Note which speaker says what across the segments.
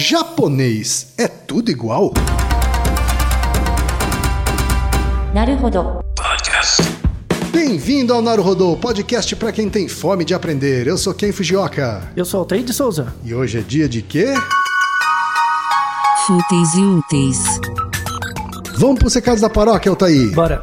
Speaker 1: Japonês é tudo igual?
Speaker 2: Naruhodo. Podcast.
Speaker 1: Bem-vindo ao Naruhodo, podcast para quem tem fome de aprender. Eu sou Ken Fujioka.
Speaker 3: Eu sou Altair de Souza.
Speaker 1: E hoje é dia de quê?
Speaker 2: Fúteis e úteis.
Speaker 1: Vamos para os recados da paróquia, Altair.
Speaker 3: Bora.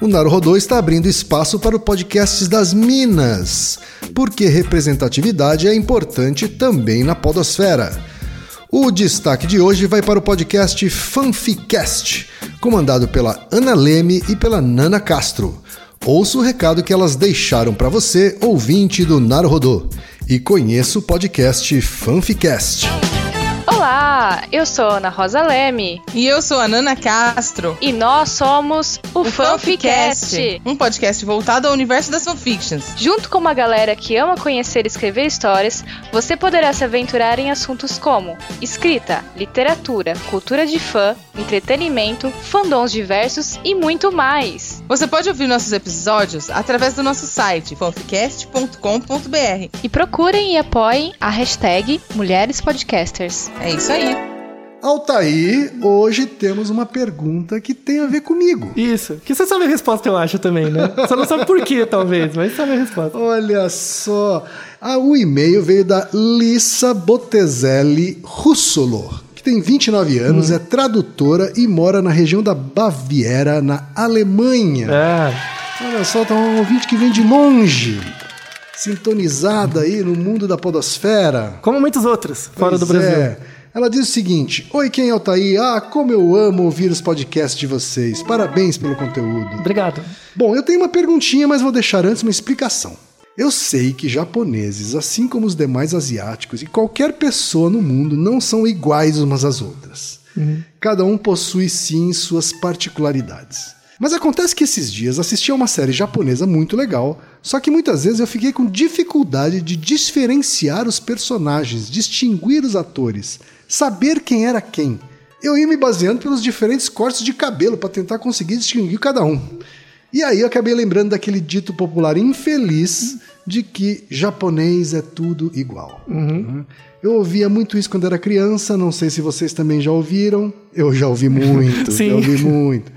Speaker 1: O Naruhodô está abrindo espaço para o podcast das Minas, porque representatividade é importante também na podosfera. O destaque de hoje vai para o podcast Fanficast, comandado pela Ana Leme e pela Nana Castro. Ouça o recado que elas deixaram para você, ouvinte do Naruhodô, e conheça o podcast Fanficast.
Speaker 4: Olá, eu sou Ana Rosa Leme
Speaker 5: E eu sou a Nana Castro.
Speaker 4: e nós somos o, Fanficast.
Speaker 5: um podcast voltado ao universo das fanfictions.
Speaker 4: Junto com uma galera que ama conhecer e escrever histórias, você poderá se aventurar em assuntos como escrita, literatura, cultura de fã, entretenimento, fandoms diversos e muito mais.
Speaker 5: Você pode ouvir nossos episódios através do nosso site fanficast.com.br.
Speaker 4: E procurem e apoiem a hashtag Mulheres Podcasters.
Speaker 5: É isso aí.
Speaker 1: Altair, hoje temos uma pergunta que tem a ver comigo.
Speaker 3: Isso. Que você sabe a resposta, eu acho também, né? Só não sabe por quê, talvez, mas sabe a resposta.
Speaker 1: Olha só, ah, o e-mail veio da Lissa Botezelli Russolo, que tem 29 anos, é tradutora e mora na região da Baviera, na Alemanha.
Speaker 3: É.
Speaker 1: Olha só, tá um ouvinte que vem de longe, sintonizada aí no mundo da podosfera.
Speaker 3: Como muitos outros, fora do
Speaker 1: Pois
Speaker 3: Brasil.
Speaker 1: é. Ela diz o seguinte: Oi, quem é o Altair? Ah, como eu amo ouvir os podcasts de vocês. Parabéns pelo conteúdo.
Speaker 3: Obrigado.
Speaker 1: Bom, eu tenho uma perguntinha, mas vou deixar antes uma explicação. Eu sei que japoneses, assim como os demais asiáticos e qualquer pessoa no mundo, não são iguais umas às outras. Cada um possui sim suas particularidades. Mas acontece que esses dias assisti a uma série japonesa muito legal, só que muitas vezes eu fiquei com dificuldade de diferenciar os personagens, distinguir os atores, saber quem era quem. Eu ia me baseando pelos diferentes cortes de cabelo para tentar conseguir distinguir cada um. E aí eu acabei lembrando daquele dito popular infeliz de que japonês é tudo igual. Né? Eu ouvia muito isso quando era criança, não sei se vocês também já ouviram. Eu já ouvi muito,
Speaker 3: Sim.
Speaker 1: já ouvi muito.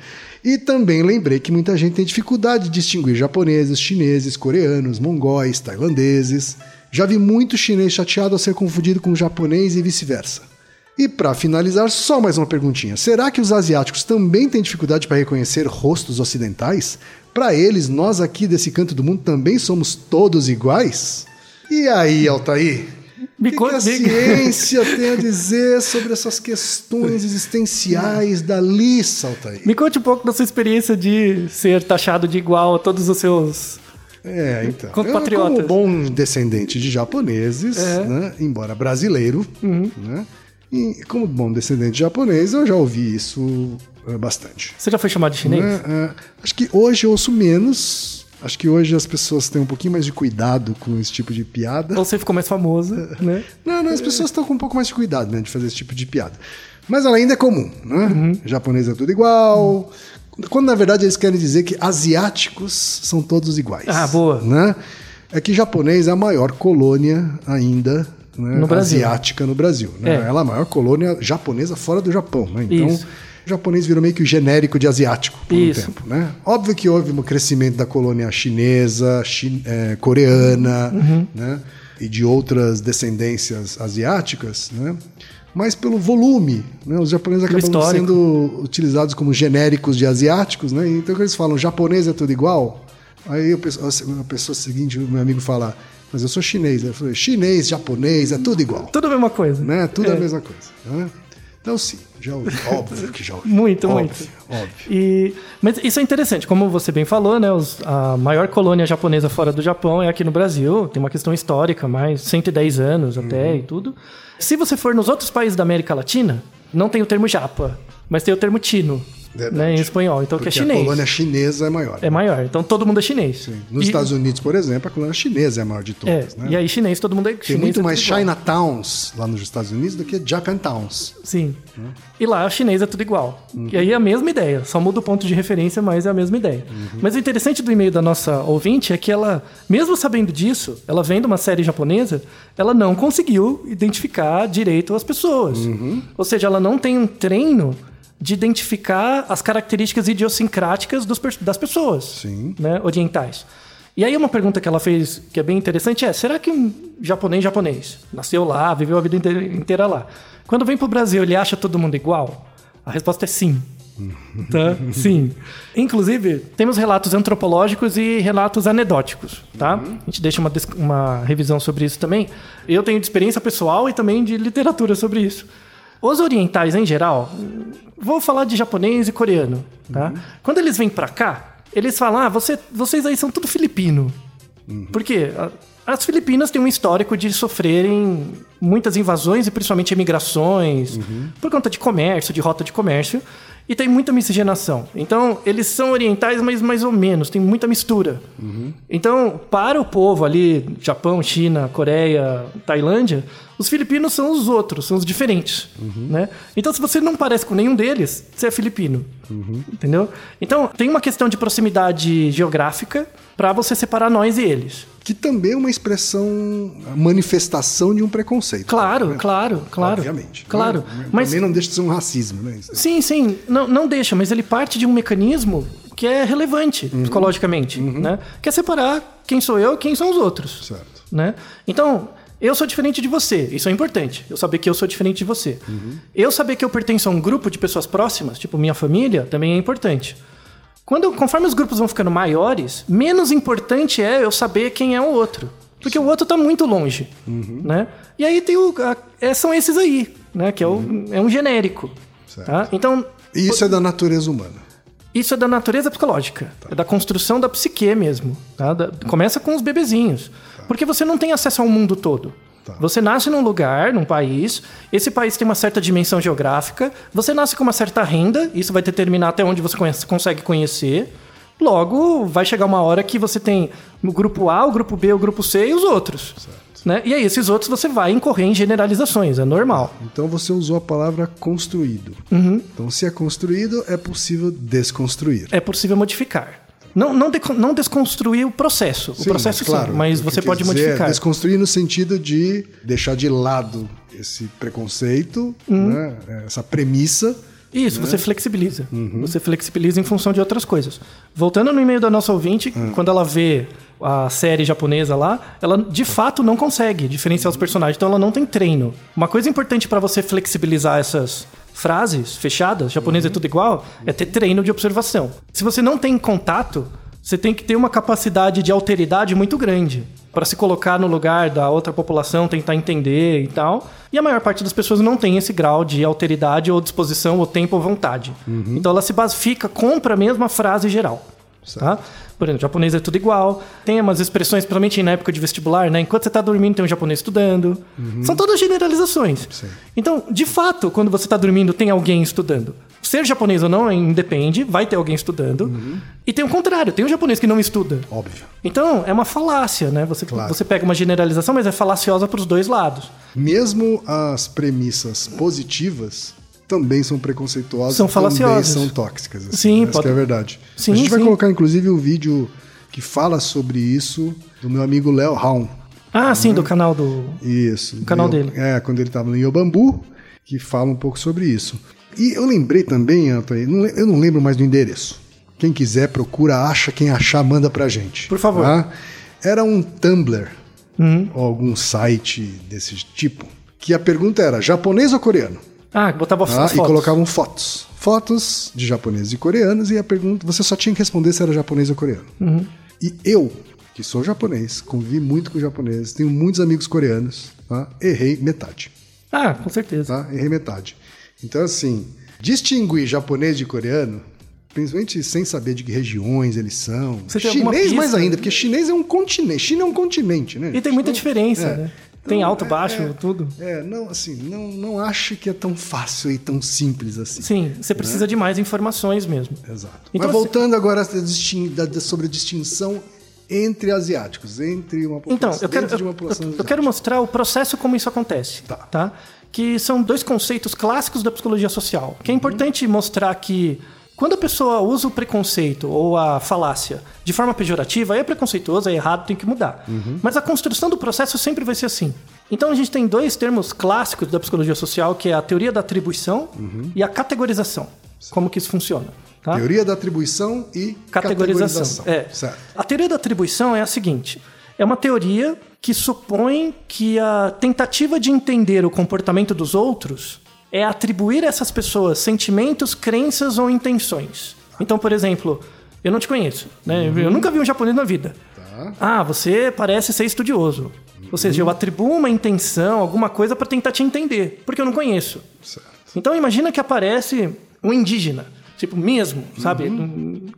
Speaker 1: E também lembrei que muita gente tem dificuldade de distinguir japoneses, chineses, coreanos, mongóis, tailandeses. Já vi muito chinês chateado ao ser confundido com japonês e vice-versa. E para finalizar, só mais uma perguntinha. Será que os asiáticos também têm dificuldade para reconhecer rostos ocidentais? Para eles, nós aqui desse canto do mundo também somos todos iguais? E aí, Altair?
Speaker 3: Me
Speaker 1: O que, que a ciência tem a dizer sobre essas questões existenciais da liça, Altair?
Speaker 3: Me conte um pouco da sua experiência de ser taxado de igual a todos os seus.
Speaker 1: É, então. Eu,
Speaker 3: Compatriotas.
Speaker 1: como bom descendente de japoneses,
Speaker 3: É. Uhum.
Speaker 1: né, embora brasileiro, né, e como bom descendente de japonês, eu já ouvi isso é, bastante.
Speaker 3: Você já foi chamado de chinês?
Speaker 1: Né, é, acho que hoje eu ouço menos. Acho que hoje as pessoas têm um pouquinho mais de cuidado com esse tipo de piada.
Speaker 3: Ou você ficou mais famosa, né?
Speaker 1: Não, não, as pessoas estão com um pouco mais de cuidado, né, de fazer esse tipo de piada. Mas ela ainda é comum, né?
Speaker 3: Uhum.
Speaker 1: Japonês é tudo igual. Quando na verdade eles querem dizer que asiáticos são todos iguais.
Speaker 3: Ah, boa.
Speaker 1: Né? É que japonês é a maior colônia ainda né,
Speaker 3: No
Speaker 1: asiática no Brasil. Né?
Speaker 3: É.
Speaker 1: Ela é a maior colônia japonesa fora do Japão. Né? Então,
Speaker 3: Isso.
Speaker 1: o japonês virou meio que o genérico de asiático por
Speaker 3: Isso.
Speaker 1: um tempo. Né? Óbvio que houve um crescimento da colônia chinesa, chi- eh, coreana
Speaker 3: Uhum.
Speaker 1: né? e de outras descendências asiáticas, né? mas pelo volume. Né? Os japoneses
Speaker 3: Pelo
Speaker 1: acabam
Speaker 3: histórico.
Speaker 1: sendo utilizados como genéricos de asiáticos. Né? Então, quando eles falam japonês é tudo igual, aí a pessoa, a pessoa seguinte, meu amigo fala, mas eu sou chinês. Eu falei, chinês, japonês, é tudo igual.
Speaker 3: Tudo a mesma coisa.
Speaker 1: Né? Tudo é. A mesma coisa. Né? Então, sim, já ouvi. Óbvio que já ouvi.
Speaker 3: Muito,
Speaker 1: óbvio,
Speaker 3: muito.
Speaker 1: Óbvio.
Speaker 3: E, mas isso é interessante, como você bem falou, né? os- a maior colônia japonesa fora do Japão é aqui no Brasil. Tem uma questão histórica, mais 110 anos até e tudo. Se você for nos outros países da América Latina, não tem o termo japa. Mas tem o termo tino, né, em espanhol, então
Speaker 1: Porque
Speaker 3: que é chinês.
Speaker 1: a colônia chinesa é maior.
Speaker 3: É maior, então todo mundo é chinês.
Speaker 1: Sim. Nos
Speaker 3: E-
Speaker 1: Estados Unidos, por exemplo, a colônia chinesa é a maior de
Speaker 3: É,
Speaker 1: todas. né?
Speaker 3: e aí chinês todo mundo é
Speaker 1: Tem
Speaker 3: chinês.
Speaker 1: muito
Speaker 3: é
Speaker 1: mais. Chinatowns lá nos Estados Unidos do que Japantowns.
Speaker 3: Sim. E lá chinês é tudo igual.
Speaker 1: Uhum.
Speaker 3: E aí é a mesma ideia, só muda o ponto de referência, mas é a mesma ideia.
Speaker 1: Uhum.
Speaker 3: Mas o interessante do e-mail da nossa ouvinte é que ela, mesmo sabendo disso, ela vendo uma série japonesa, ela não conseguiu identificar direito as pessoas.
Speaker 1: Uhum.
Speaker 3: Ou seja, ela não tem um treino de identificar as características idiosincráticas dos das pessoas
Speaker 1: Sim.
Speaker 3: né, orientais. E aí uma pergunta que ela fez que é bem interessante é: será que um japonês japonês nasceu lá, viveu a vida inteira, lá, quando vem pro Brasil ele acha todo mundo igual? A resposta é sim. Tá? Sim. Inclusive, temos relatos antropológicos e relatos anedóticos, tá? A gente deixa uma, uma revisão sobre isso também. Eu tenho de experiência pessoal e também de literatura sobre isso. Os orientais, em geral, vou falar de japonês e coreano, tá? Quando eles vêm pra cá, eles falam, ah, você, vocês aí são tudo filipino. Por quê? As Filipinas têm um histórico de sofrerem muitas invasões e principalmente emigrações por conta de comércio, de rota de comércio, e tem muita miscigenação. Então, eles são orientais, mas mais ou menos, tem muita mistura. Então, para o povo ali, Japão, China, Coreia, Tailândia, os filipinos são os outros, são os diferentes. Né? Então, se você não parece com nenhum deles, você é filipino. Entendeu? Então, tem uma questão de proximidade geográfica para você separar nós e eles.
Speaker 1: Que também é uma expressão, manifestação de um preconceito.
Speaker 3: Claro,
Speaker 1: né?
Speaker 3: claro, claro.
Speaker 1: Obviamente.
Speaker 3: Claro.
Speaker 1: Não-
Speaker 3: Mas
Speaker 1: Também não deixa de ser um racismo, né? Isso.
Speaker 3: sim, sim, não, não deixa, mas ele parte de um mecanismo que é relevante psicologicamente, né? Que é separar quem sou eu e quem são os outros.
Speaker 1: Certo.
Speaker 3: né? Então, eu sou diferente de você. Isso é importante. Eu saber que eu sou diferente de você. Eu saber que eu pertenço a um grupo de pessoas próximas, tipo minha família, também é importante. Quando, conforme os grupos vão ficando maiores, menos importante é eu saber quem é o outro. Porque o outro está muito longe. Né? E aí tem o, a- é, são esses aí, né? que é, o, é um genérico. Tá? Então,
Speaker 1: E isso é da natureza humana.
Speaker 3: isso é da natureza psicológica, é da construção da psique mesmo. tá? Da- começa com os bebezinhos. Porque você não tem acesso ao mundo todo.
Speaker 1: Tá.
Speaker 3: Você nasce num lugar, num país, esse país tem uma certa dimensão geográfica, você nasce com uma certa renda, isso vai determinar até onde você conhece- consegue conhecer. Logo, vai chegar uma hora que você tem o grupo A, o grupo B, o grupo C e os outros. Né? E aí, esses outros você vai incorrer em generalizações, é normal.
Speaker 1: Então você usou a palavra construído.
Speaker 3: Uhum.
Speaker 1: Então, se é construído, é possível desconstruir.
Speaker 3: é possível modificar. Não, não, deco- não desconstruir o processo. o
Speaker 1: Sim,
Speaker 3: processo
Speaker 1: claro,
Speaker 3: sim, mas
Speaker 1: o
Speaker 3: você pode
Speaker 1: é
Speaker 3: modificar.
Speaker 1: Desconstruir no sentido de deixar de lado esse preconceito,
Speaker 3: Uhum.
Speaker 1: né, essa premissa.
Speaker 3: Isso, você flexibiliza.
Speaker 1: Uhum.
Speaker 3: Você flexibiliza em função de outras coisas. Voltando no e-mail da nossa ouvinte,
Speaker 1: Hum.
Speaker 3: quando ela vê a série japonesa lá, ela de fato não consegue diferenciar os personagens, então ela não tem treino. Uma coisa importante para você flexibilizar essas frases fechadas, japonês é
Speaker 1: Uhum.
Speaker 3: tudo igual, é ter treino de observação. Se você não tem contato, você tem que ter uma capacidade de alteridade muito grande para se colocar no lugar da outra população, tentar entender e tal. E a maior parte das pessoas não tem esse grau de alteridade ou disposição, ou tempo ou vontade. Então ela se basifica, compra mesmo a frase geral. Tá? Por exemplo, japonês é tudo igual. Tem umas expressões, principalmente na época de vestibular, né? Enquanto você está dormindo, tem um japonês estudando. São todas generalizações. Então, de fato, quando você está dormindo, tem alguém estudando. Ser japonês ou não é independe, vai ter alguém estudando. E tem o contrário, tem um japonês que não estuda.
Speaker 1: Óbvio.
Speaker 3: Então, é uma falácia, né? Você,
Speaker 1: Claro.
Speaker 3: você pega uma generalização, mas é falaciosa para os dois lados.
Speaker 1: Mesmo as premissas positivas também são preconceituosas.
Speaker 3: São
Speaker 1: Também
Speaker 3: falaciosas.
Speaker 1: são tóxicas. Assim,
Speaker 3: Sim,
Speaker 1: Essa
Speaker 3: pode-
Speaker 1: é a verdade.
Speaker 3: Sim,
Speaker 1: a gente vai
Speaker 3: sim.
Speaker 1: colocar, inclusive, o vídeo que fala sobre isso do meu amigo Léo Raum.
Speaker 3: Ah, sim, do canal do.
Speaker 1: Isso.
Speaker 3: O canal dele.
Speaker 1: É, quando ele estava no Iobambu, que fala um pouco sobre isso. E eu lembrei também, le- eu não lembro mais do endereço. Quem quiser, procura, acha, quem achar, manda pra gente.
Speaker 3: Por favor.
Speaker 1: tá? Era um Tumblr,
Speaker 3: Uhum.
Speaker 1: ou algum site desse tipo, que a pergunta era japonês ou coreano?
Speaker 3: Ah, botava
Speaker 1: Tá?
Speaker 3: as
Speaker 1: E
Speaker 3: fotos.
Speaker 1: colocavam fotos. Fotos de japoneses e coreanos, e a pergunta, você só tinha que responder se era japonês ou coreano.
Speaker 3: Uhum.
Speaker 1: E eu, que sou japonês, convivi muito com japoneses, tenho muitos amigos coreanos, tá? errei metade.
Speaker 3: Ah, com certeza.
Speaker 1: Tá? Errei metade. Então, assim, distinguir japonês de coreano, principalmente sem saber de que regiões eles são.
Speaker 3: Você
Speaker 1: chinês mais ainda, porque chinês é um continente. China é um continente, né?
Speaker 3: E tem muita
Speaker 1: Então,
Speaker 3: diferença,
Speaker 1: é.
Speaker 3: né? Tem alto,
Speaker 1: é-
Speaker 3: baixo,
Speaker 1: é-
Speaker 3: tudo.
Speaker 1: É, não, assim, não, não acho que é tão fácil e tão simples assim.
Speaker 3: Sim, você precisa de mais informações mesmo.
Speaker 1: Exato.
Speaker 3: Então,
Speaker 1: Mas voltando agora a distin- da- da- sobre a distinção entre asiáticos, entre uma população,
Speaker 3: Então, eu quero, eu, eu- eu quero mostrar o processo como isso acontece.
Speaker 1: Tá.
Speaker 3: Que são dois conceitos clássicos da psicologia social. Que é importante mostrar que quando a pessoa usa o preconceito ou a falácia de forma pejorativa, aí é preconceituoso, é errado, tem que mudar. Mas a construção do processo sempre vai ser assim. Então a gente tem dois termos clássicos da psicologia social, que é a teoria da atribuição e a categorização. Como que isso funciona. Tá?
Speaker 1: Teoria da atribuição e
Speaker 3: categorização. É.
Speaker 1: Certo.
Speaker 3: A teoria da atribuição é a seguinte: é uma teoria que supõe que a tentativa de entender o comportamento dos outros é atribuir a essas pessoas sentimentos, crenças ou intenções. Então, por exemplo, eu não te conheço, né? Eu nunca vi um japonês na vida.
Speaker 1: Tá.
Speaker 3: Ah, você parece ser estudioso. Ou seja, eu atribuo uma intenção, alguma coisa para tentar te entender, porque eu não conheço.
Speaker 1: Certo.
Speaker 3: Então imagina que aparece um indígena, tipo mesmo, sabe?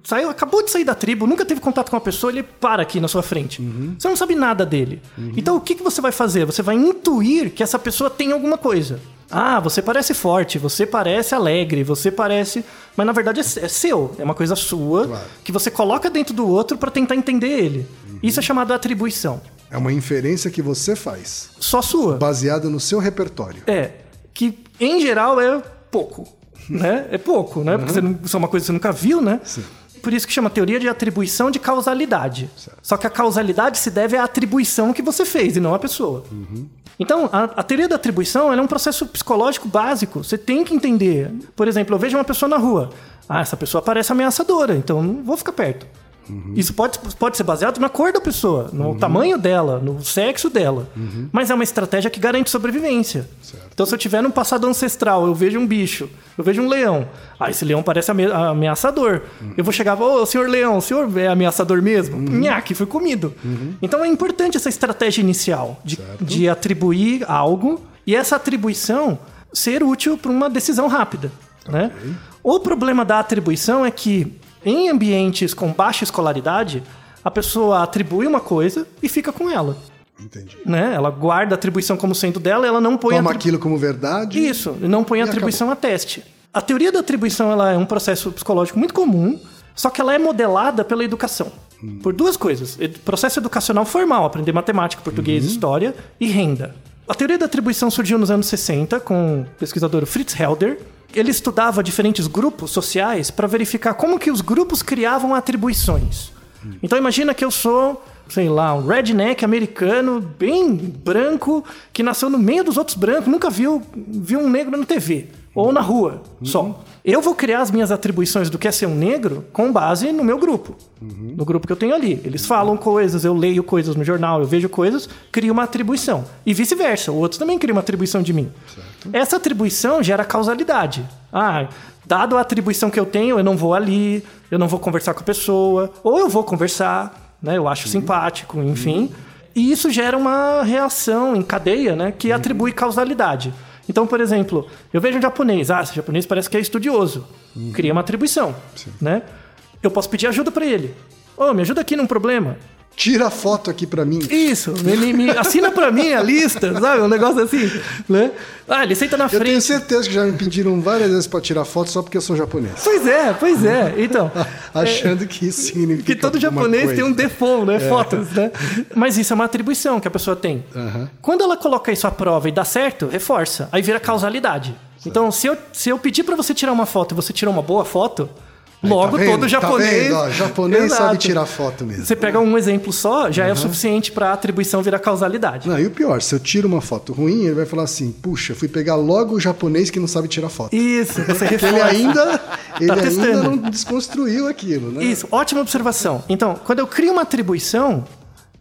Speaker 3: Saiu, acabou de sair da tribo, nunca teve contato com a pessoa, ele para aqui na sua frente. Você não sabe nada dele. Então o que, que você vai fazer? Você vai intuir que essa pessoa tem alguma coisa. Ah, você parece forte, você parece alegre, você parece. Mas na verdade é, é seu, é uma coisa sua
Speaker 1: Claro.
Speaker 3: que você coloca dentro do outro para tentar entender ele. Isso é chamado atribuição.
Speaker 1: É uma inferência que você faz,
Speaker 3: Só sua.
Speaker 1: baseada no seu repertório.
Speaker 3: É, que em geral é pouco, né? É pouco, né? Porque você não, isso é uma coisa que você nunca viu, né? Por isso que chama teoria de atribuição de causalidade. Só que a causalidade se deve à atribuição que você fez e não à pessoa. Então, a, a teoria da atribuição é um processo psicológico básico. Você tem que entender. Por exemplo, eu vejo uma pessoa na rua. Ah, essa pessoa parece ameaçadora, então não vou ficar perto. Isso pode, pode ser baseado na cor da pessoa, no tamanho dela, no sexo dela. Mas é uma estratégia que garante sobrevivência. Então, se eu tiver num passado ancestral, eu vejo um bicho, eu vejo um leão. Ah, esse leão parece ame- ameaçador. Eu vou chegar, ô, senhor leão, o senhor é ameaçador mesmo? Nhaque, fui comido. Então, é importante essa estratégia inicial de, de atribuir algo e essa atribuição ser útil para uma decisão rápida. Né? O problema da atribuição é que, em ambientes com baixa escolaridade, a pessoa atribui uma coisa e fica com ela.
Speaker 1: Entendi.
Speaker 3: Né? Ela guarda a atribuição como sendo dela, ela não põe
Speaker 1: Toma
Speaker 3: atri-
Speaker 1: aquilo como verdade.
Speaker 3: Isso, não põe a atribuição a teste. A teoria da atribuição ela é um processo psicológico muito comum, só que ela é modelada pela educação. Por duas coisas: processo educacional formal, aprender matemática, português, história e renda. A teoria da atribuição surgiu nos anos 60 com o pesquisador Fritz Helder. Ele estudava diferentes grupos sociais para verificar como que os grupos criavam atribuições. Então imagina que eu sou, sei lá, um redneck americano, bem branco, que nasceu no meio dos outros brancos, nunca viu, viu um negro na TV ou na rua, só. Eu vou criar as minhas atribuições do que é ser um negro com base no meu grupo, no grupo que eu tenho ali. Eles falam coisas, eu leio coisas no jornal, eu vejo coisas, crio uma atribuição. E vice-versa, o outro também cria uma atribuição de mim. Essa atribuição gera causalidade. Ah, dado a atribuição que eu tenho, eu não vou ali, eu não vou conversar com a pessoa, ou eu vou conversar, né? Eu acho simpático, enfim. E isso gera uma reação em cadeia, né? Que atribui causalidade. Então, por exemplo, eu vejo um japonês, ah, esse japonês parece que é estudioso. Cria uma atribuição, né? Eu posso pedir ajuda para ele. Ô, me ajuda aqui num problema.
Speaker 1: Tira a foto aqui pra mim.
Speaker 3: Isso, ele me assina pra mim a lista, sabe? Um negócio assim, né? Ah, ele senta na
Speaker 1: Eu tenho
Speaker 3: frente.
Speaker 1: certeza que já me pediram várias vezes pra tirar foto só porque eu sou japonês.
Speaker 3: Pois é, pois é. Então,
Speaker 1: Achando que isso significa
Speaker 3: que todo japonês
Speaker 1: coisa.
Speaker 3: tem um default, né? Fotos, né? Mas isso é uma atribuição que a pessoa tem. Quando ela coloca isso à prova e dá certo, reforça. Aí vira causalidade. Então, se eu, se eu pedir pra você tirar uma foto e você tirou uma boa foto, logo
Speaker 1: tá
Speaker 3: todo japonês.
Speaker 1: Tá? Ó, japonês
Speaker 3: Exato.
Speaker 1: sabe tirar foto mesmo.
Speaker 3: Você pega um exemplo só, já é o suficiente pra atribuição virar causalidade.
Speaker 1: Não, e o pior, se eu tiro uma foto ruim, ele vai falar assim: puxa, fui pegar logo o japonês que não sabe tirar foto.
Speaker 3: Isso, você
Speaker 1: Porque ele ainda, ele ainda
Speaker 3: testando.
Speaker 1: não desconstruiu aquilo, né?
Speaker 3: Isso, ótima observação. Então, quando eu crio uma atribuição,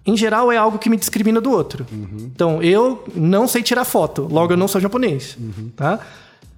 Speaker 3: em geral é algo que me discrimina do outro. Então, eu não sei tirar foto, logo eu não sou japonês. Tá?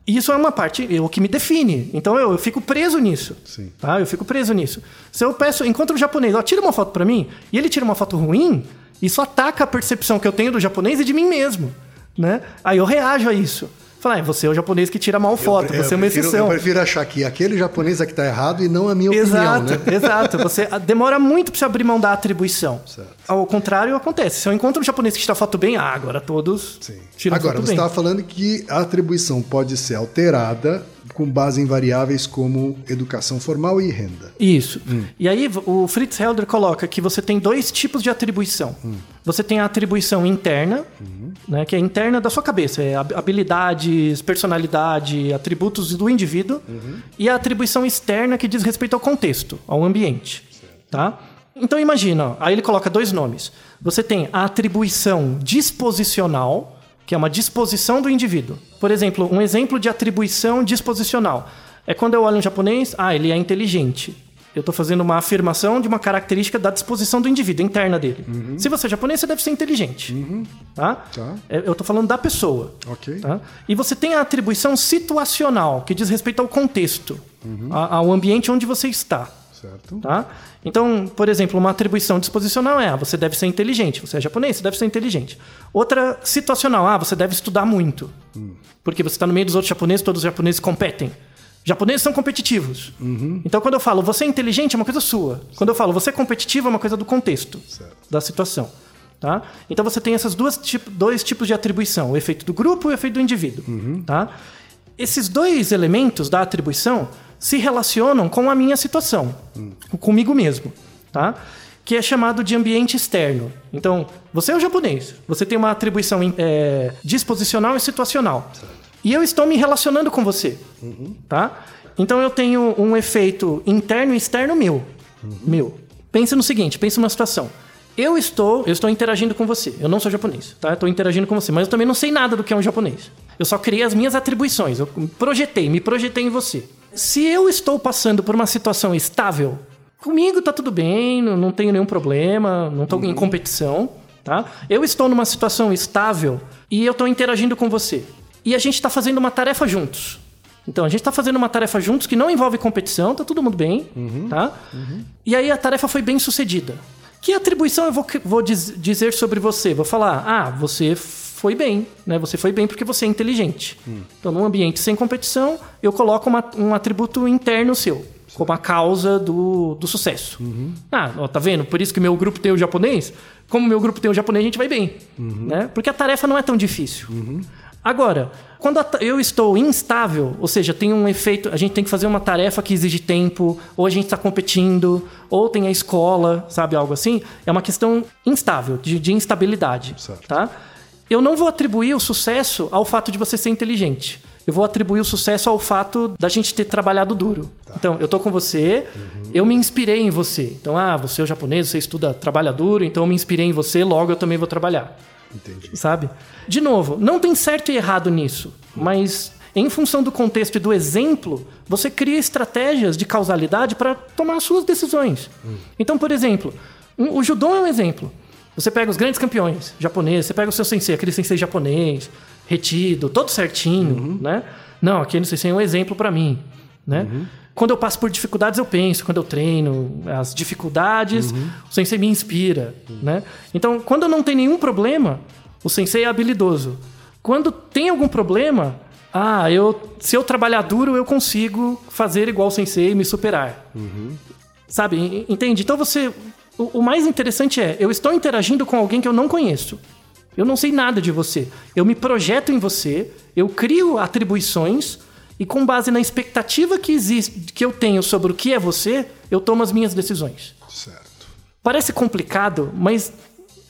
Speaker 3: Isso é uma parte é o que me define. Então eu, eu fico preso nisso.
Speaker 1: Sim.
Speaker 3: Tá? Eu fico preso nisso. Se eu peço, encontro um japonês, ó, tira uma foto pra mim, e ele tira uma foto ruim, isso ataca a percepção que eu tenho do japonês e de mim mesmo. Né? Aí eu reajo a isso. Fala, ah, você é o japonês que tira mal foto,
Speaker 1: Eu-
Speaker 3: você é
Speaker 1: eu
Speaker 3: uma
Speaker 1: prefiro-
Speaker 3: exceção.
Speaker 1: Eu prefiro achar que aquele japonês é que tá errado e não a minha
Speaker 3: Exato,
Speaker 1: opinião, né?
Speaker 3: exato. Você ah, demora muito pra você abrir mão da atribuição.
Speaker 1: Certo.
Speaker 3: Ao contrário, acontece. Se eu encontro um japonês que tira foto bem, ah, agora todos
Speaker 1: Sim.
Speaker 3: tiram
Speaker 1: Agora,
Speaker 3: foto
Speaker 1: você
Speaker 3: bem.
Speaker 1: estava falando que a atribuição pode ser alterada com base em variáveis como educação formal e renda.
Speaker 3: Isso. E aí o Fritz Helder coloca que você tem dois tipos de atribuição. Você tem a atribuição interna, né, que é interna da sua cabeça, é hab- habilidades, personalidade, atributos do indivíduo, e a atribuição externa que diz respeito ao contexto, ao ambiente, tá? Então imagina, ó, aí ele coloca dois nomes. Você tem a atribuição disposicional, que é uma disposição do indivíduo. Por exemplo, um exemplo de atribuição disposicional é quando eu olho um japonês, ah, ele é inteligente. Eu estou fazendo uma afirmação de uma característica da disposição do indivíduo, interna dele. Se você é japonês, você deve ser inteligente. Tá?
Speaker 1: Tá.
Speaker 3: É, Eu estou falando da pessoa.
Speaker 1: Ok.
Speaker 3: Tá? E você tem a atribuição situacional, que diz respeito ao contexto, a- ao ambiente onde você está.
Speaker 1: Certo?
Speaker 3: Tá? Então, por exemplo, uma atribuição disposicional é: ah, você deve ser inteligente. Você é japonês, você deve ser inteligente. Outra situacional: ah, você deve estudar muito. Porque você está no meio dos outros japoneses, todos os japoneses competem. Japoneses são competitivos. Então, quando eu falo você é inteligente, é uma coisa sua. Quando eu falo você é competitivo, é uma coisa do contexto, da situação. Tá? Então, você tem esses tipo, dois tipos de atribuição: o efeito do grupo e o efeito do indivíduo. Tá? Esses dois elementos da atribuição se relacionam com a minha situação, comigo mesmo, tá? Que é chamado de ambiente externo. Então, você é o japonês, você tem uma atribuição é, disposicional e situacional. E eu estou me relacionando com você, tá? Então eu tenho um efeito interno e externo meu, meu. Pense no seguinte, pense numa situação. Eu estou, eu estou interagindo com você. Eu não sou japonês, tá? Eu estou interagindo com você, mas eu também não sei nada do que é um japonês. Eu só criei as minhas atribuições. Eu projetei, me projetei em você. Se eu estou passando por uma situação estável, comigo tá tudo bem, não, não tenho nenhum problema, não estou em competição, tá? Eu estou numa situação estável e eu estou interagindo com você. E a gente está fazendo uma tarefa juntos. Então, a gente está fazendo uma tarefa juntos que não envolve competição, tá todo mundo bem, tá? E aí a tarefa foi bem sucedida. Que atribuição eu vou, vou diz- dizer sobre você? Vou falar, ah, você foi bem, né? Você foi bem porque você é inteligente. Então, num ambiente sem competição, eu coloco uma- um atributo interno seu, como a causa do, do sucesso. Ah, ó, tá vendo? Por isso que meu grupo tem o japonês. Como meu grupo tem o japonês, a gente vai bem, né? Porque a tarefa não é tão difícil. Agora, quando eu estou instável, ou seja, tem um efeito, a gente tem que fazer uma tarefa que exige tempo, ou a gente está competindo, ou tem a escola, sabe, algo assim, é uma questão instável, de, de instabilidade,
Speaker 1: Certo.
Speaker 3: tá? Eu não vou atribuir o sucesso ao fato de você ser inteligente. Eu vou atribuir o sucesso ao fato da gente ter trabalhado duro. Então, eu tô com você, eu me inspirei em você. Então, ah, você é o japonês, você estuda, trabalha duro, então eu me inspirei em você, logo eu também vou trabalhar
Speaker 1: Entendi.
Speaker 3: sabe? De novo, não tem certo e errado nisso, mas em função do contexto e do exemplo, você cria estratégias de causalidade para tomar as suas decisões. Então, por exemplo, o judô é um exemplo. Você pega os grandes campeões japoneses, você pega o seu sensei, aquele sensei japonês, retido, todo certinho, né? Não, aquele sensei é um exemplo para mim, né? Quando eu passo por dificuldades, eu penso. Quando eu treino as dificuldades, o sensei me inspira, né? Então, quando não tenho nenhum problema, o sensei é habilidoso. Quando tem algum problema, ah, eu, se eu trabalhar duro, eu consigo fazer igual o sensei e me superar. Sabe? E- Entende? Então você. O, o mais interessante é, eu estou interagindo com alguém que eu não conheço. Eu não sei nada de você. Eu me projeto em você, eu crio atribuições e com base na expectativa que existe, que eu tenho sobre o que é você, eu tomo as minhas decisões.
Speaker 1: Certo.
Speaker 3: Parece complicado, mas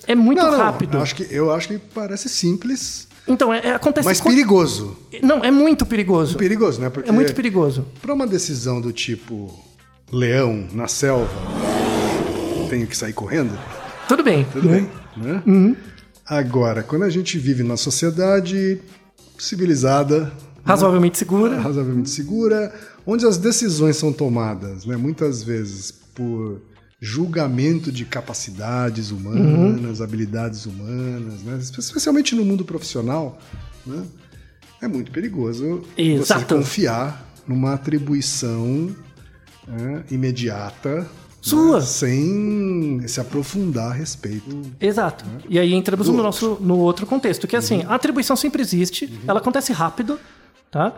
Speaker 3: é muito
Speaker 1: não, não,
Speaker 3: rápido.
Speaker 1: Eu acho, que, eu acho que parece simples,
Speaker 3: Então, é, é- acontece
Speaker 1: mas perigoso.
Speaker 3: Não, é muito perigoso.
Speaker 1: Perigoso, né? Porque
Speaker 3: É muito perigoso.
Speaker 1: Para uma decisão do tipo leão na selva, tenho que sair correndo,
Speaker 3: Tudo bem.
Speaker 1: tudo bem. Né?
Speaker 3: Uhum.
Speaker 1: Agora, quando a gente vive numa sociedade civilizada,
Speaker 3: Razoavelmente segura.
Speaker 1: razoavelmente segura, onde as decisões são tomadas, né, muitas vezes por julgamento de capacidades humanas, habilidades humanas, né, especialmente no mundo profissional, né, é muito perigoso você
Speaker 3: Exato.
Speaker 1: confiar numa atribuição né, imediata,
Speaker 3: Sua.
Speaker 1: né, sem se aprofundar a respeito.
Speaker 3: Exato. E aí entramos no nosso no outro contexto, que é assim, a atribuição sempre existe, ela acontece rápido, tá?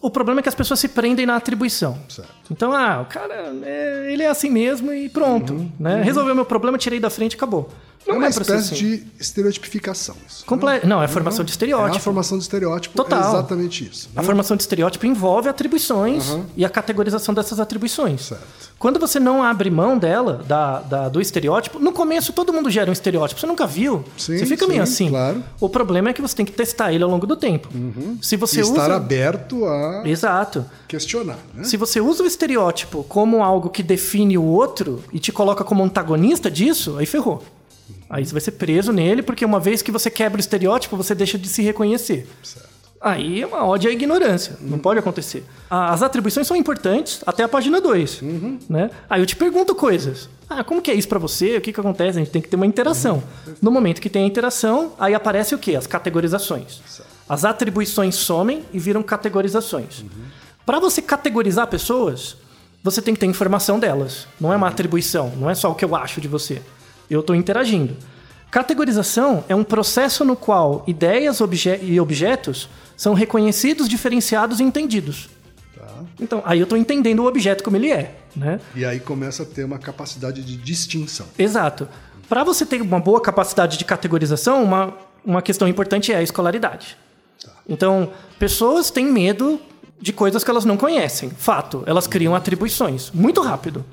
Speaker 3: O problema é que as pessoas se prendem na atribuição.
Speaker 1: Certo.
Speaker 3: Então, ah, o cara, é, ele é assim mesmo e pronto, né? Resolveu meu problema, tirei da frente e acabou. Não
Speaker 1: é uma
Speaker 3: é
Speaker 1: espécie
Speaker 3: assim.
Speaker 1: de estereotipificação. Isso,
Speaker 3: Comple- Não, é formação de
Speaker 1: É a
Speaker 3: estereótipo.
Speaker 1: formação de estereótipo.
Speaker 3: Total.
Speaker 1: É exatamente isso.
Speaker 3: A
Speaker 1: né?
Speaker 3: formação de estereótipo envolve atribuições
Speaker 1: Aham.
Speaker 3: e a categorização dessas atribuições.
Speaker 1: Certo.
Speaker 3: Quando você não abre mão dela, da, da- do estereótipo, no começo todo mundo gera um estereótipo. Você nunca viu?
Speaker 1: Sim,
Speaker 3: você fica meio
Speaker 1: sim,
Speaker 3: assim.
Speaker 1: claro.
Speaker 3: O problema é que você tem que testar ele ao longo do tempo. Se
Speaker 1: E
Speaker 3: você
Speaker 1: estar
Speaker 3: usa.
Speaker 1: aberto a
Speaker 3: Exato.
Speaker 1: questionar. Né?
Speaker 3: Se você usa o estereótipo como algo que define o outro e te coloca como antagonista disso, aí ferrou. Aí você vai ser preso nele, porque uma vez que você quebra o estereótipo, você deixa de se reconhecer.
Speaker 1: Certo.
Speaker 3: Aí é uma ódio à ignorância. Não pode acontecer. As atribuições são importantes até a página 2. Né? Aí eu te pergunto coisas. Ah, como que é isso pra você? O que, que acontece? A gente tem que ter uma interação. No momento que tem a interação, aí aparece o quê? As categorizações. As atribuições somem e viram categorizações. Para você categorizar pessoas, você tem que ter informação delas. Não é uma atribuição, não é só o que eu acho de você. Eu estou interagindo. Categorização é um processo no qual ideias obje- e objetos são reconhecidos, diferenciados e entendidos.
Speaker 1: Tá.
Speaker 3: Então, aí eu estou entendendo o objeto como ele é. Né?
Speaker 1: E aí começa a ter uma capacidade de distinção.
Speaker 3: Exato. Para você ter uma boa capacidade de categorização, uma, uma questão importante é a escolaridade. Então, pessoas têm medo de coisas que elas não conhecem. Fato, elas criam atribuições muito rápido.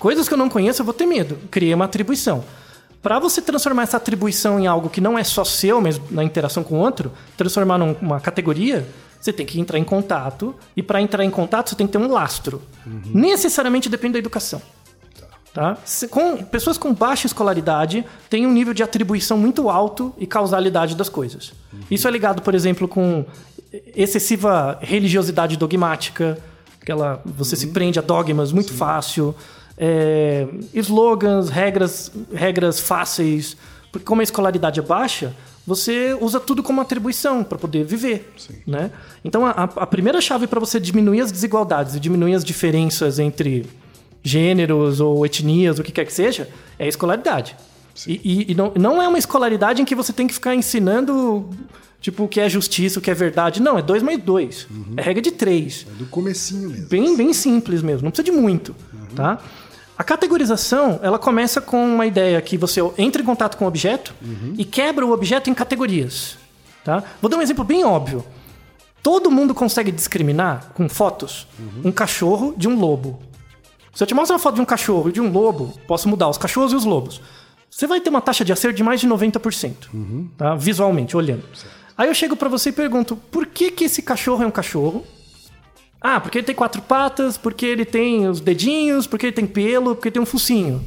Speaker 3: Coisas que eu não conheço, eu vou ter medo. Criei uma atribuição. Para você transformar essa atribuição em algo que não é só seu, mas na interação com o outro, transformar numa categoria, você tem que entrar em contato. E para entrar em contato, você tem que ter um lastro. Necessariamente depende da educação. Tá? Com, pessoas com baixa escolaridade têm um nível de atribuição muito alto e causalidade das coisas. Isso é ligado, por exemplo, com excessiva religiosidade dogmática, que ela, você se prende a dogmas muito fácil, é, slogans, regras, regras fáceis. Porque como a escolaridade é baixa, você usa tudo como atribuição para poder viver. Né? Então, a, a primeira chave para você diminuir as desigualdades e diminuir as diferenças entre gêneros ou etnias, o que quer que seja, é a escolaridade. E, e- e não, não é uma escolaridade em que você tem que ficar ensinando tipo o que é justiça, o que é verdade. Não, é dois mais dois. É regra de três.
Speaker 1: É do comecinho mesmo.
Speaker 3: Bem, bem simples mesmo, não precisa de muito, tá? A categorização, ela começa com uma ideia que você entra em contato com o objeto e quebra o objeto em categorias, tá? Vou dar um exemplo bem óbvio. Todo mundo consegue discriminar com fotos um cachorro de um lobo. Se eu te mostro uma foto de um cachorro e de um lobo, posso mudar os cachorros e os lobos. Você vai ter uma taxa de acerto de mais de 90%, tá? visualmente, olhando. Aí eu chego pra você e pergunto, por que, que esse cachorro é um cachorro? Ah, porque ele tem quatro patas, porque ele tem os dedinhos, porque ele tem pelo, porque ele tem um focinho.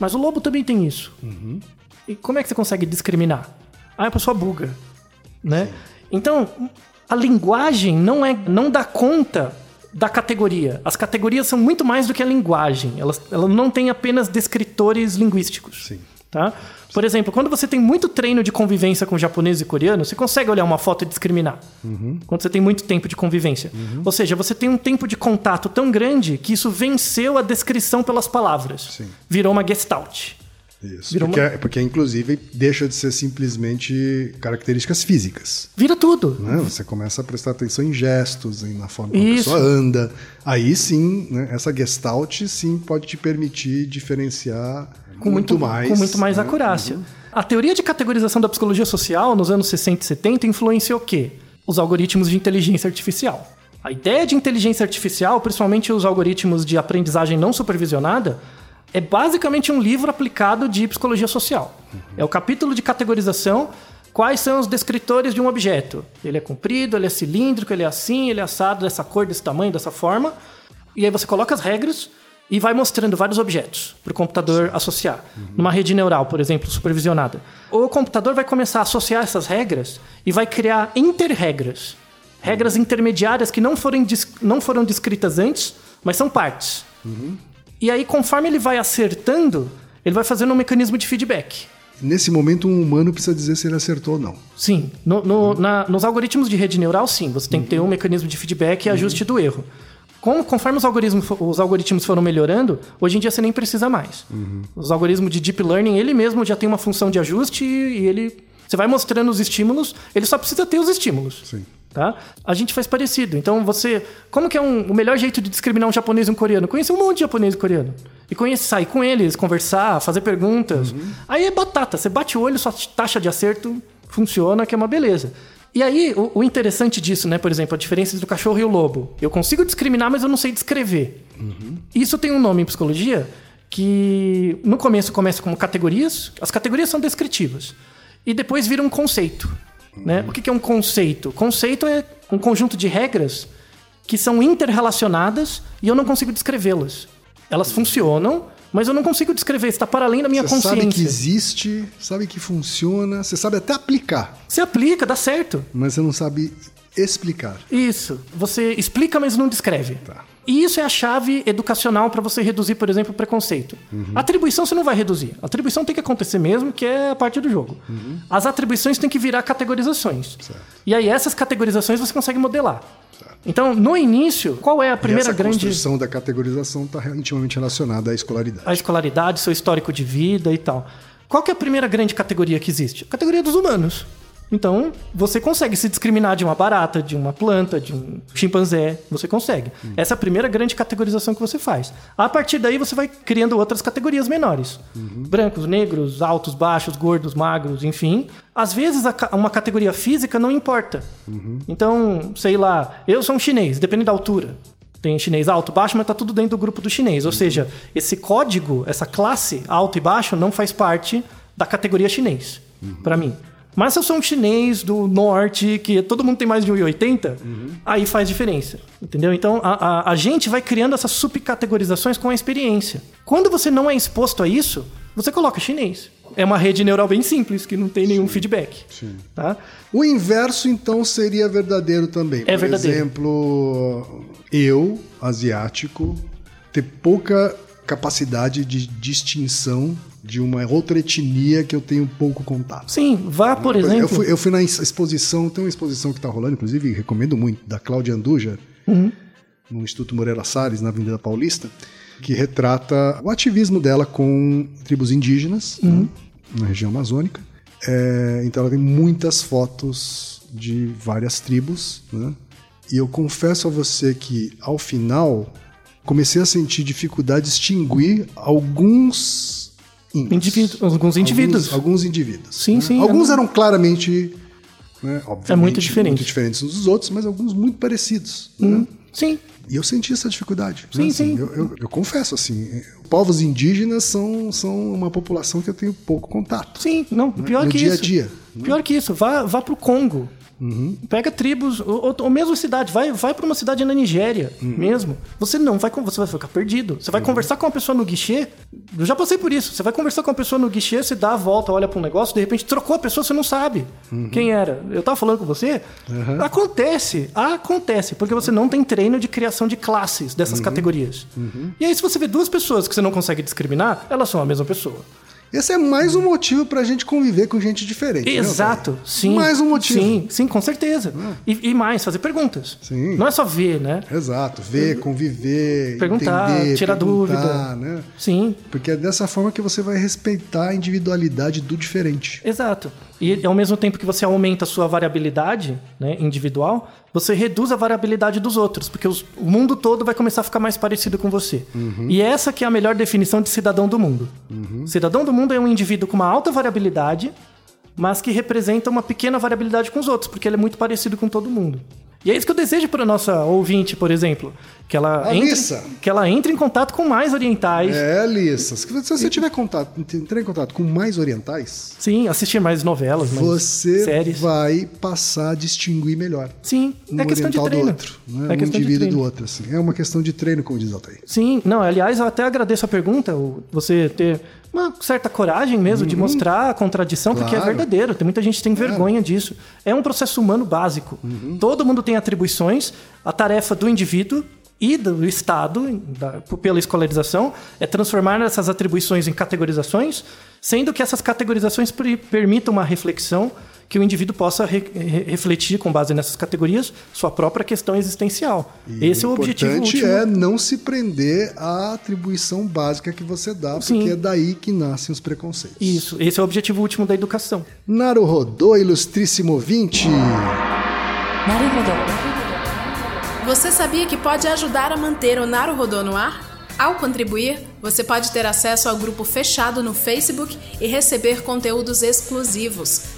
Speaker 3: Mas o lobo também tem isso. E como é que você consegue discriminar? Ah, a pessoa buga, né? Então, a linguagem não é não dá conta da categoria. As categorias são muito mais do que a linguagem. Elas, ela não tem apenas descritores linguísticos.
Speaker 1: Sim.
Speaker 3: Tá? Por exemplo, quando você tem muito treino de convivência com japonês e coreano, você consegue olhar uma foto e discriminar. Quando você tem muito tempo de convivência. Ou seja, você tem um tempo de contato tão grande que isso venceu a descrição pelas palavras.
Speaker 1: Sim.
Speaker 3: Virou uma gestalt.
Speaker 1: Isso.
Speaker 3: Virou
Speaker 1: Porque,
Speaker 3: uma-
Speaker 1: é- porque, inclusive, deixa de ser simplesmente características físicas.
Speaker 3: Vira tudo.
Speaker 1: né? Você começa a prestar atenção em gestos, na forma como a pessoa anda. Aí sim, né, essa gestalt sim pode te permitir diferenciar
Speaker 3: com muito,
Speaker 1: mais.
Speaker 3: com muito mais
Speaker 1: né?
Speaker 3: acurácia. A teoria de categorização da psicologia social nos anos 60 e 70 influenciou o quê? Os algoritmos de inteligência artificial. A ideia de inteligência artificial, principalmente os algoritmos de aprendizagem não supervisionada, é basicamente um livro aplicado de psicologia social. É o capítulo de categorização. Quais são os descritores de um objeto? Ele é comprido, ele é cilíndrico, ele é assim, ele é assado, dessa cor, desse tamanho, dessa forma. E aí você coloca as regras e vai mostrando vários objetos para o computador associar. Numa rede neural, por exemplo, supervisionada. O computador vai começar a associar essas regras e vai criar interregras. Regras intermediárias que não foram, não foram descritas antes, mas são partes. E aí, conforme ele vai acertando, ele vai fazendo um mecanismo de feedback.
Speaker 1: Nesse momento, um humano precisa dizer se ele acertou ou não.
Speaker 3: Sim, no- no- na- nos algoritmos de rede neural, sim, você tem que ter um mecanismo de feedback e ajuste do erro. Como, conforme os algoritmos, os algoritmos foram melhorando, hoje em dia você nem precisa mais. Os algoritmos de deep learning, ele mesmo já tem uma função de ajuste e ele. Você vai mostrando os estímulos, ele só precisa ter os estímulos.
Speaker 1: Sim.
Speaker 3: Tá? A gente faz parecido. Então você. Como que é um- o melhor jeito de discriminar um japonês e um coreano? Conhecer um monte de japonês e coreano. E conhecer, sair com eles, conversar, fazer perguntas. Aí é batata. Você bate o olho, sua taxa de acerto funciona, que é uma beleza. E aí, o, o interessante disso, né? Por exemplo, a diferença entre o cachorro e o lobo. Eu consigo discriminar, mas eu não sei descrever. Isso tem um nome em psicologia que no começo começa como categorias. As categorias são descritivas. E depois vira um conceito. Né? O que é um conceito? Conceito é um conjunto de regras que são interrelacionadas e eu não consigo descrevê-las. Elas funcionam, mas eu não consigo descrever, está para além da minha
Speaker 1: Você
Speaker 3: consciência.
Speaker 1: sabe que existe, sabe que funciona, você sabe até aplicar,
Speaker 3: Se aplica, dá certo.
Speaker 1: mas você não sabe explicar.
Speaker 3: Isso. Você explica, mas não descreve.
Speaker 1: Tá.
Speaker 3: E isso é a chave educacional para você reduzir, por exemplo, o preconceito. Atribuição você não vai reduzir. Atribuição tem que acontecer mesmo, que é a parte do jogo. As atribuições têm que virar categorizações. E aí essas categorizações você consegue modelar. Então, no início, qual é a
Speaker 1: e
Speaker 3: primeira
Speaker 1: essa
Speaker 3: grande
Speaker 1: construção da categorização está intimamente relacionada à escolaridade.
Speaker 3: a escolaridade, seu histórico de vida e tal. Qual é a primeira grande categoria que existe? A categoria dos humanos. Então, você consegue se discriminar de uma barata, de uma planta, de um chimpanzé. Você consegue. Essa é a primeira grande categorização que você faz. A partir daí, você vai criando outras categorias menores: brancos, negros, altos, baixos, gordos, magros, enfim. Às vezes, uma categoria física não importa. Então, sei lá, eu sou um chinês, depende da altura. Tem chinês alto, baixo, mas tá tudo dentro do grupo do chinês. Ou seja, esse código, essa classe alto e baixo não faz parte da categoria chinês, pra mim. Mas se eu sou um chinês do norte, que todo mundo tem mais de 1,80, aí faz diferença. Entendeu? Então a, a, a gente vai criando essas subcategorizações com a experiência. Quando você não é exposto a isso, você coloca chinês. É uma rede neural bem simples, que não tem nenhum feedback. Tá?
Speaker 1: O inverso, então, seria verdadeiro também.
Speaker 3: É
Speaker 1: Por
Speaker 3: verdadeiro.
Speaker 1: exemplo, eu, asiático, ter pouca capacidade de distinção de uma outra etnia que eu tenho pouco contato.
Speaker 3: Sim, vá, por
Speaker 1: Eu
Speaker 3: exemplo.
Speaker 1: fui, eu fui na exposição, tem uma exposição que está rolando, inclusive recomendo muito, da Cláudia Anduja,
Speaker 3: Uhum.
Speaker 1: no Instituto Moreira Salles, na Avenida Paulista, que retrata o ativismo dela com tribos indígenas
Speaker 3: Uhum.
Speaker 1: né, na região amazônica. É, então ela tem muitas fotos de várias tribos, né? E eu confesso a você que, ao final, comecei a sentir dificuldade de distinguir alguns
Speaker 3: alguns indivíduos.
Speaker 1: Alguns, alguns indivíduos.
Speaker 3: Sim,
Speaker 1: né?
Speaker 3: sim,
Speaker 1: Alguns eram claramente, né, obviamente,
Speaker 3: É muito diferente.
Speaker 1: muito diferentes uns dos outros, mas alguns muito parecidos. né?
Speaker 3: Sim,
Speaker 1: E eu senti essa dificuldade. né?
Speaker 3: Sim,
Speaker 1: Assim,
Speaker 3: sim.
Speaker 1: Eu, eu- eu confesso, assim, povos indígenas são, são uma população que eu tenho pouco contato.
Speaker 3: sim. Não, pior
Speaker 1: No
Speaker 3: que
Speaker 1: dia a
Speaker 3: isso.
Speaker 1: dia, né?
Speaker 3: Pior que isso. Vá, vá pro Congo.
Speaker 1: Uhum.
Speaker 3: Pega tribos, ou, ou, mesmo cidade, vai, vai para uma cidade na Nigéria
Speaker 1: Uhum.
Speaker 3: mesmo. Você não vai, você vai ficar perdido. Você vai conversar com uma pessoa no guichê. Eu já passei por isso. Você vai conversar com uma pessoa no guichê, você dá a volta, olha para um negócio, de repente trocou a pessoa, você não sabe
Speaker 1: Uhum.
Speaker 3: quem era. Eu tava falando com você. Acontece, acontece, porque você não tem treino de criação de classes
Speaker 1: Uhum.
Speaker 3: dessas categorias. E aí, se você vê duas pessoas que você não consegue discriminar, elas são a mesma pessoa.
Speaker 1: Esse é mais um motivo pra gente conviver com gente diferente. né,
Speaker 3: Exato,
Speaker 1: Otávio?
Speaker 3: sim.
Speaker 1: Mais um motivo.
Speaker 3: Sim, sim, com certeza. E, e mais, fazer perguntas.
Speaker 1: Sim.
Speaker 3: Não é só ver, né?
Speaker 1: Exato. Ver, conviver,
Speaker 3: Perguntar,
Speaker 1: entender,
Speaker 3: tirar
Speaker 1: perguntar,
Speaker 3: dúvida.
Speaker 1: Né?
Speaker 3: Sim,
Speaker 1: Porque é dessa forma que você vai respeitar a individualidade do diferente.
Speaker 3: exato. E ao mesmo tempo que você aumenta a sua variabilidade né, individual, você reduz a variabilidade dos outros, porque os- o mundo todo vai começar a ficar mais parecido com você. E essa que é a melhor definição de cidadão do mundo. Cidadão do mundo é um indivíduo com uma alta variabilidade, mas que representa uma pequena variabilidade com os outros, porque ele é muito parecido com todo mundo. E é isso que eu desejo para nossa ouvinte, por exemplo, que ela, entre, que ela entre em contato com mais orientais.
Speaker 1: É, Alissa. Se você tiver contato, entrar em contato com mais orientais,
Speaker 3: Sim, assistir mais novelas, mais
Speaker 1: você
Speaker 3: séries.
Speaker 1: vai passar a distinguir melhor.
Speaker 3: Sim,
Speaker 1: Um
Speaker 3: é questão de
Speaker 1: oriental
Speaker 3: treino.
Speaker 1: do outro. Né?
Speaker 3: É
Speaker 1: um
Speaker 3: questão de
Speaker 1: indivíduo
Speaker 3: treino.
Speaker 1: do outro. Assim. É uma questão de treino, como diz Altair.
Speaker 3: Sim, não, aliás, eu até agradeço a pergunta, você ter uma certa coragem mesmo de mostrar a contradição, porque é
Speaker 1: Uhum. Claro.
Speaker 3: verdadeiro. Tem muita gente que tem vergonha disso. É um processo humano básico.
Speaker 1: Uhum.
Speaker 3: Todo mundo tem atribuições. A tarefa do indivíduo e do Estado, da- pela escolarização, é transformar essas atribuições em categorizações, sendo que essas categorizações per- permitam uma reflexão que o indivíduo possa re, re, refletir com base nessas categorias sua própria questão existencial.
Speaker 1: E
Speaker 3: Esse o é o objetivo último.
Speaker 1: é não se prender à atribuição básica que você dá, porque Sim. é daí que nascem os preconceitos.
Speaker 3: Isso, esse é o objetivo último da educação.
Speaker 1: Naruhodô, ilustríssimo
Speaker 2: 20. Naruhodô.
Speaker 6: Você sabia que pode ajudar a manter o Naruhodô no ar? Ao contribuir, você pode ter acesso ao grupo fechado no Facebook e receber conteúdos exclusivos.